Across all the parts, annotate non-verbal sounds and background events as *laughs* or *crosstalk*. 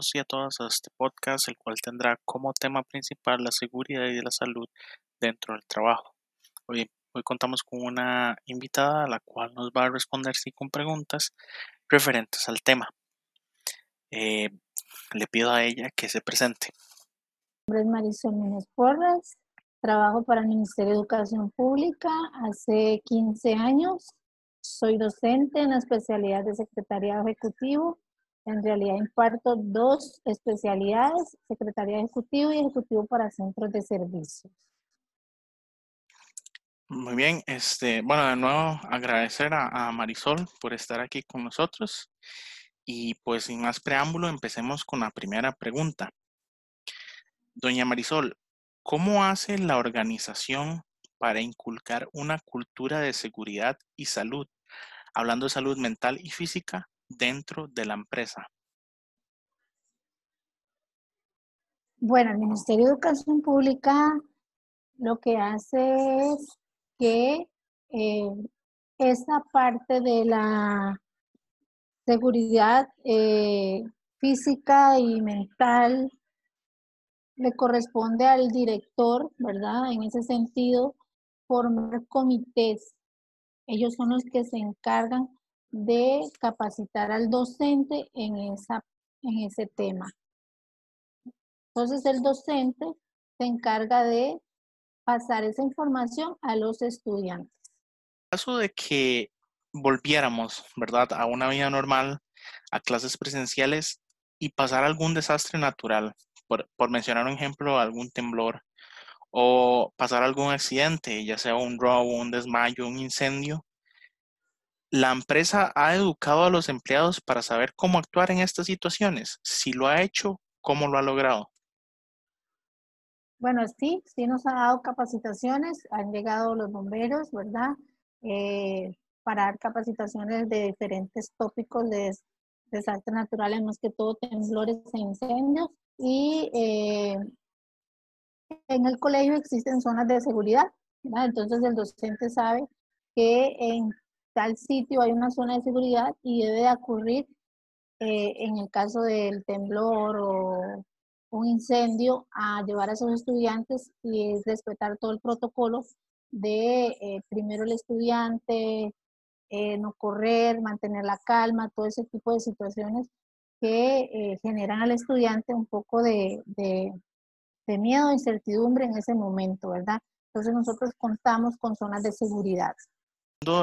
todos y a todas a este podcast, el cual tendrá como tema principal la seguridad y la salud dentro del trabajo. Hoy, hoy contamos con una invitada a la cual nos va a responder sí con preguntas referentes al tema. Eh, le pido a ella que se presente. Mi nombre es Marisol Núñez Porras, trabajo para el Ministerio de Educación Pública hace 15 años. Soy docente en la especialidad de Secretariado Ejecutivo en realidad imparto dos especialidades, Secretaría Ejecutivo y Ejecutivo para Centros de Servicios. Muy bien, este, bueno, de nuevo agradecer a, Marisol por estar aquí con nosotros. Y pues sin más preámbulo, empecemos con la primera pregunta. Doña Marisol, ¿cómo hace la organización para inculcar una cultura de seguridad y salud, hablando de salud mental y física, dentro de la empresa? Bueno, el Ministerio de Educación Pública lo que hace es que eh, esa parte de la seguridad eh, física y mental le corresponde al director, ¿verdad? En ese sentido, formar comités. Ellos son los que se encargan de capacitar al docente en, esa, en ese tema. Entonces el docente se encarga de pasar esa información a los estudiantes. En caso de que volviéramos, ¿verdad?, a una vida normal, a clases presenciales y pasar algún desastre natural, por, por mencionar un ejemplo, algún temblor, o pasar algún accidente, ya sea un robo, un desmayo, un incendio, ¿La empresa ha educado a los empleados para saber cómo actuar en estas situaciones? Si lo ha hecho, ¿cómo lo ha logrado? Bueno, sí, sí nos ha dado capacitaciones, han llegado los bomberos, ¿verdad? Eh, para dar capacitaciones de diferentes tópicos de desastres naturales, más que todo temblores e incendios. Y eh, en el colegio existen zonas de seguridad, ¿verdad? Entonces el docente sabe que en tal sitio hay una zona de seguridad y debe de ocurrir eh, en el caso del temblor o un incendio a llevar a esos estudiantes y es respetar todo el protocolo de eh, primero el estudiante, eh, no correr, mantener la calma, todo ese tipo de situaciones que generan al estudiante un poco de, de, de miedo, incertidumbre en ese momento, ¿verdad? Entonces nosotros contamos con zonas de seguridad.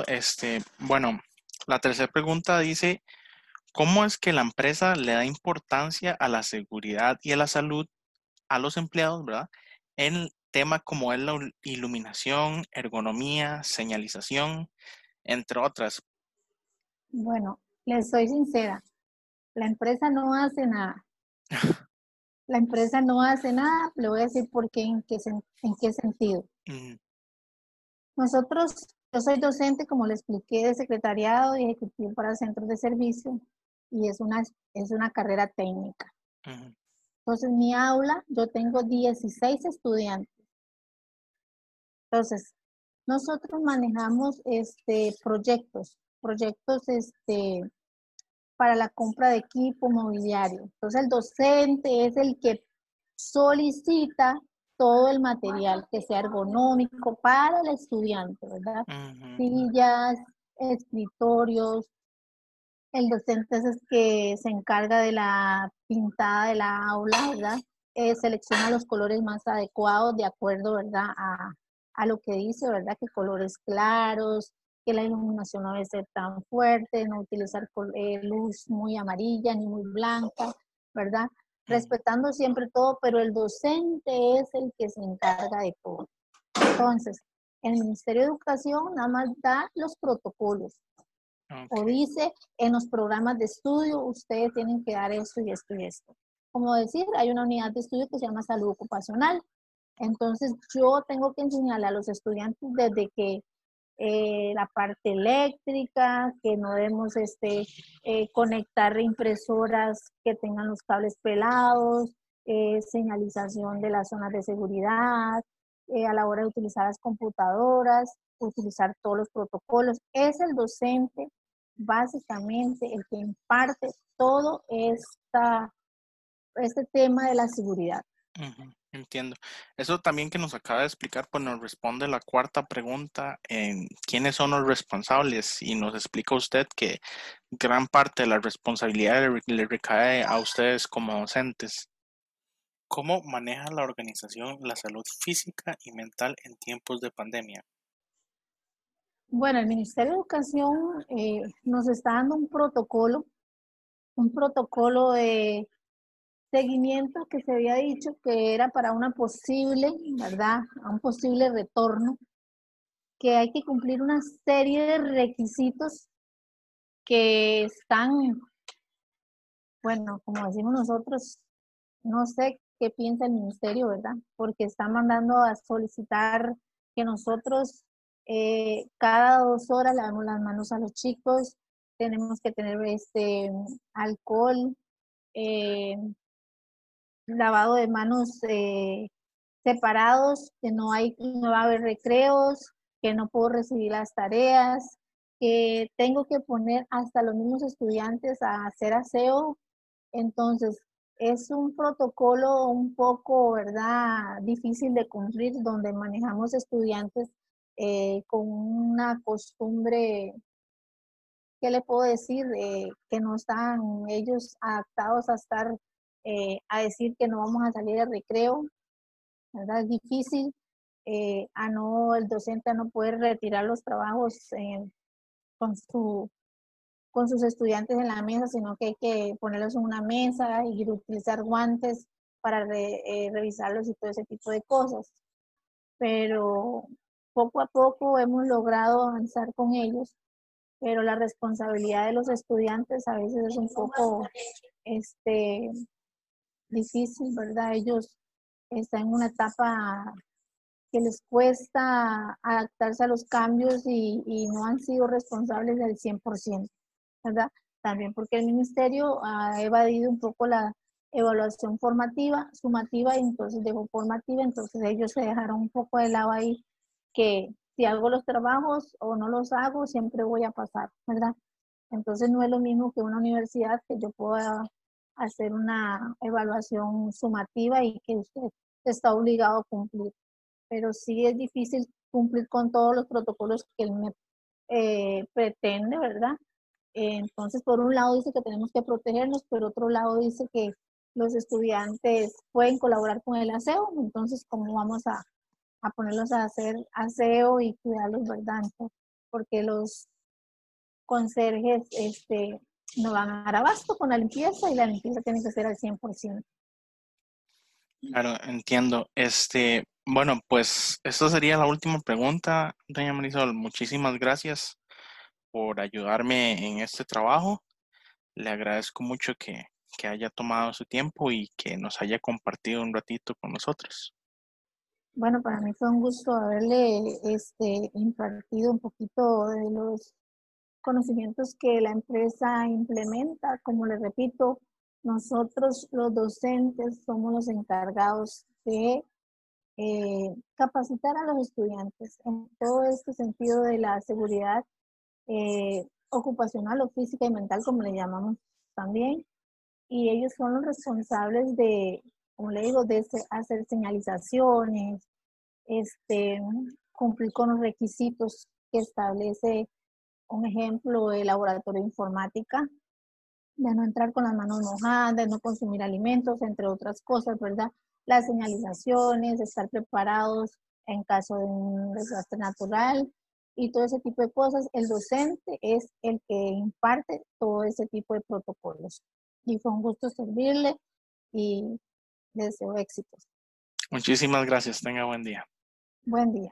Este, bueno, la tercera pregunta dice, ¿cómo es que la empresa le da importancia a la seguridad y a la salud a los empleados, verdad? En temas como es la iluminación, ergonomía, señalización, entre otras. Bueno, les soy sincera, la empresa no hace nada. *laughs* la empresa no hace nada, le voy a decir por qué, en qué, en qué sentido. Nosotros yo soy docente, como le expliqué, de secretariado y ejecutivo para centros de servicio y es una, es una carrera técnica. Entonces, mi aula, yo tengo 16 estudiantes. Entonces, nosotros manejamos este, proyectos, proyectos este, para la compra de equipo mobiliario. Entonces, el docente es el que solicita todo el material que sea ergonómico para el estudiante, ¿verdad? Sillas, escritorios. El docente es el que se encarga de la pintada de la aula, ¿verdad? Eh, selecciona los colores más adecuados de acuerdo, ¿verdad? A, a lo que dice, ¿verdad? Que colores claros, que la iluminación no debe ser tan fuerte, no utilizar eh, luz muy amarilla ni muy blanca, ¿verdad? Respetando siempre todo, pero el docente es el que se encarga de todo. Entonces, el Ministerio de Educación nada más da los protocolos. O dice, en los programas de estudio, ustedes tienen que dar esto y esto y esto. Como decir, hay una unidad de estudio que se llama salud ocupacional. Entonces, yo tengo que enseñarle a los estudiantes desde que eh, la parte eléctrica, que no debemos este, eh, conectar impresoras que tengan los cables pelados, eh, señalización de las zonas de seguridad, a la hora de utilizar las computadoras, utilizar todos los protocolos. Es el docente básicamente el que imparte todo esta, este tema de la seguridad. Entiendo. Eso también que nos acaba de explicar, pues nos responde la cuarta pregunta en quiénes son los responsables y nos explica usted que gran parte de la responsabilidad le recae a ustedes como docentes. ¿Cómo maneja la organización la salud física y mental en tiempos de pandemia? Bueno, el Ministerio de Educación eh, nos está dando un protocolo, un protocolo de seguimiento que se había dicho que era para una posible, ¿verdad? A un posible retorno, que hay que cumplir una serie de requisitos que están, bueno, como decimos nosotros, no sé qué piensa el ministerio, ¿verdad? Porque está mandando a solicitar que nosotros eh, cada dos horas lavemos las manos a los chicos, tenemos que tener este alcohol, eh, lavado de manos eh, separados, que no hay, no va a haber recreos, que no puedo recibir las tareas, que tengo que poner hasta los mismos estudiantes a hacer aseo. Entonces, es un protocolo un poco, ¿verdad?, difícil de cumplir, donde manejamos estudiantes eh, con una costumbre, ¿qué le puedo decir? Eh, que no están ellos adaptados a estar, eh, a decir que no vamos a salir de recreo, ¿verdad? Es difícil a no, el docente a no poder retirar los trabajos con su con sus estudiantes en la mesa, sino que hay que ponerlos en una mesa y utilizar guantes para revisarlos y todo ese tipo de cosas. Pero poco a poco hemos logrado avanzar con ellos, pero la responsabilidad de los estudiantes a veces es un poco este, difícil, ¿verdad? Ellos están en una etapa que les cuesta adaptarse a los cambios y, no han sido responsables del 100%, ¿verdad? También porque el ministerio ha evadido un poco la evaluación formativa, sumativa y entonces dejó formativa, entonces ellos se dejaron un poco de lado ahí que si hago los trabajos o no los hago, siempre voy a pasar, ¿verdad? Entonces no es lo mismo que una universidad que yo pueda hacer una evaluación sumativa y que usted está obligado a cumplir. Pero sí es difícil cumplir con todos los protocolos que él me eh, pretende, ¿verdad? entonces, por un lado dice que tenemos que protegernos, por otro lado dice que los estudiantes pueden colaborar con el aseo, entonces, ¿cómo vamos a, a ponerlos a hacer aseo y cuidarlos, ¿verdad? Porque los conserjes este, no van a dar abasto con la limpieza y la limpieza tiene que ser al 100%. Claro, entiendo. Este, bueno, pues esta sería la última pregunta, doña Marisol. Muchísimas gracias por ayudarme en este trabajo. Le agradezco mucho que, que haya tomado su tiempo y que nos haya compartido un ratito con nosotros. Bueno, para mí fue un gusto haberle este, impartido un poquito de los conocimientos que la empresa implementa. Como le repito, nosotros los docentes somos los encargados de eh, capacitar a los estudiantes en todo este sentido de la seguridad eh, ocupacional o física y mental, como le llamamos también. Y ellos son los responsables de como le digo, de hacer señalizaciones, este, cumplir con los requisitos que establece, un ejemplo, el laboratorio de informática, de no entrar con las manos mojadas, de no consumir alimentos, entre otras cosas, ¿verdad? Las señalizaciones, estar preparados en caso de un desastre natural y todo ese tipo de cosas. El docente es el que imparte todo ese tipo de protocolos. Y fue un gusto servirle y deseo éxitos. Muchísimas gracias. Tenga buen día. Buen día.